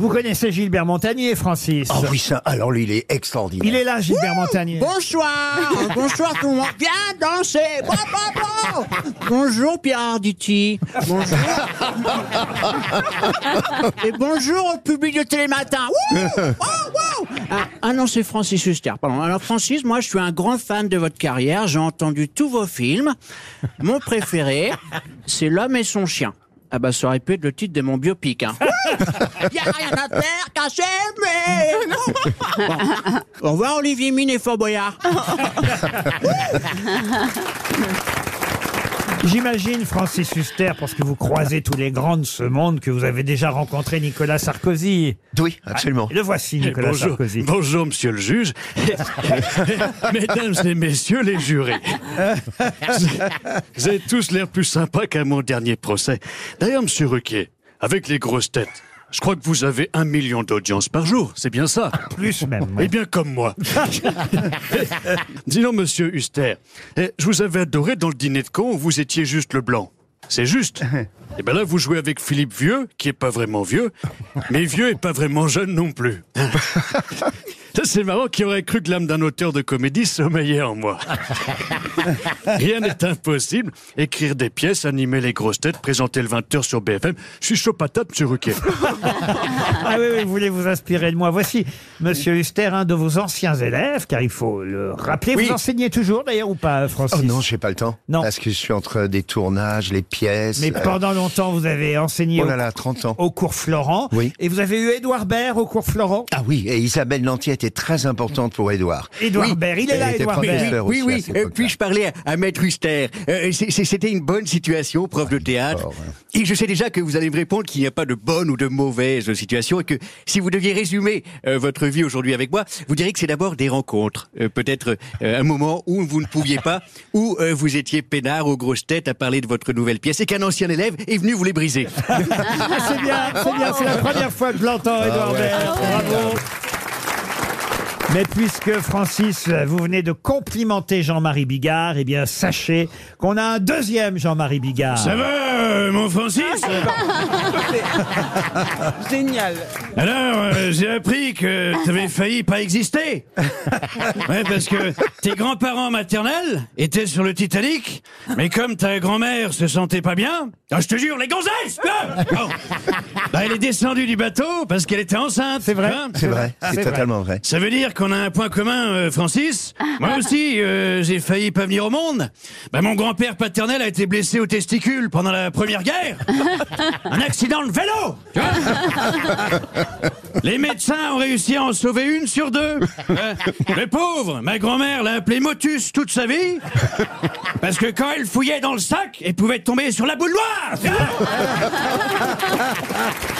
Vous connaissez Gilbert Montagnier, Francis Ah oui, ça, alors lui, il est extraordinaire. Il est là, Gilbert Montagnier. Bonsoir, bonsoir tout le monde. Viens danser. Bon, bon, bon. Bonjour Pierre Arditi. Bonjour. Et bonjour au public de Télématin. Wouh, wouh, wouh. Ah, ah non, c'est Francis Huster, pardon. Alors Francis, moi je suis un grand fan de votre carrière. J'ai entendu tous vos films. Mon préféré, c'est L'homme et son chien. Ah bah ça aurait pu être le titre de mon biopic. Hein. Y a rien à faire qu'à s'aimer. Bon. Au revoir Olivier Mine et Fort Boyard. J'imagine, Francis Huster, parce que vous croisez tous les grands de ce monde, que vous avez déjà rencontré Nicolas Sarkozy. Oui, absolument. Et le voici, Nicolas Bonjour, Sarkozy. bonjour, monsieur le juge. Mesdames et messieurs les jurés. Vous avez tous l'air plus sympa qu'à mon dernier procès. D'ailleurs, monsieur Ruquier, avec les grosses têtes, je crois que vous avez un million d'audiences par jour, c'est bien ça Plus même. Eh bien, comme moi. Dis donc, monsieur Huster, eh, je vous avais adoré dans le dîner de con où vous étiez juste le blanc. C'est juste. Et ben là, vous jouez avec Philippe Vieux, qui est pas vraiment vieux, mais vieux et pas vraiment jeune non plus. Ça, c'est marrant qui aurait cru que l'âme d'un auteur de comédie sommeillait en moi. Rien n'est impossible. Écrire des pièces, animer les grosses têtes, présenter le 20h sur BFM. Je suis chaud patate, monsieur Ruquier. Ah oui, oui, vous voulez vous inspirer de moi. Voici, Monsieur Huster, un de vos anciens élèves, car il faut le rappeler. Oui. Vous enseignez toujours, d'ailleurs, ou pas, Francis Oh non, j'ai pas le temps. Non. Parce que je suis entre des tournages, les pièces. Mais euh, pendant longtemps, vous avez enseigné Oh au, là là, 30 ans. au cours Florent. Oui. Et vous avez eu Édouard Baird au cours Florent? Ah oui, et Isabelle Lantier était très importante pour Édouard. Édouard Oui. Baird, il est là, était Édouard Baird. professeur Oui, oui. Euh, époque-là. Puis-je parler à, à Maître Huster Euh, c'est- C'était une bonne situation, prof de théâtre. fort, hein. Et je sais déjà que vous allez me répondre qu'il n'y a pas de bonne ou de mauvaise situation et que si vous deviez résumer euh, votre vie aujourd'hui avec moi, vous diriez que c'est d'abord des rencontres. Euh, Peut-être euh, un moment où vous ne pouviez pas, où euh, vous étiez peinard aux grosses têtes à parler de votre nouvelle pièce et qu'un ancien élève est venu vous les briser. C'est bien, c'est bien, c'est la première fois que je l'entends, Édouard ouais. Baird. Bravo. Mais puisque Francis, vous venez de complimenter Jean-Marie Bigard, eh bien sachez qu'on a un deuxième Jean-Marie Bigard. Ça va, euh, mon Francis Génial. Alors, euh, j'ai appris que t'avais failli pas exister. Ouais, parce que tes grands-parents maternels étaient sur le Titanic, mais comme ta grand-mère se sentait pas bien, ah, je te jure, les gonzesses Bon. bah, Elle est descendue du bateau parce qu'elle était enceinte. C'est vrai hein. C'est vrai, c'est c'est totalement vrai. Ça veut dire qu'on a un point commun, euh, Francis. Moi aussi, euh, j'ai failli pas venir au monde. Bah, mon grand-père paternel a été blessé au testicule pendant la Première Guerre. Un accident de vélo. tu vois. Les médecins ont réussi à en sauver une sur deux. Euh, le pauvre, ma grand-mère l'a appelé Motus toute sa vie. Parce que quand elle fouillait dans le sac, elle pouvait tomber sur la boule noire.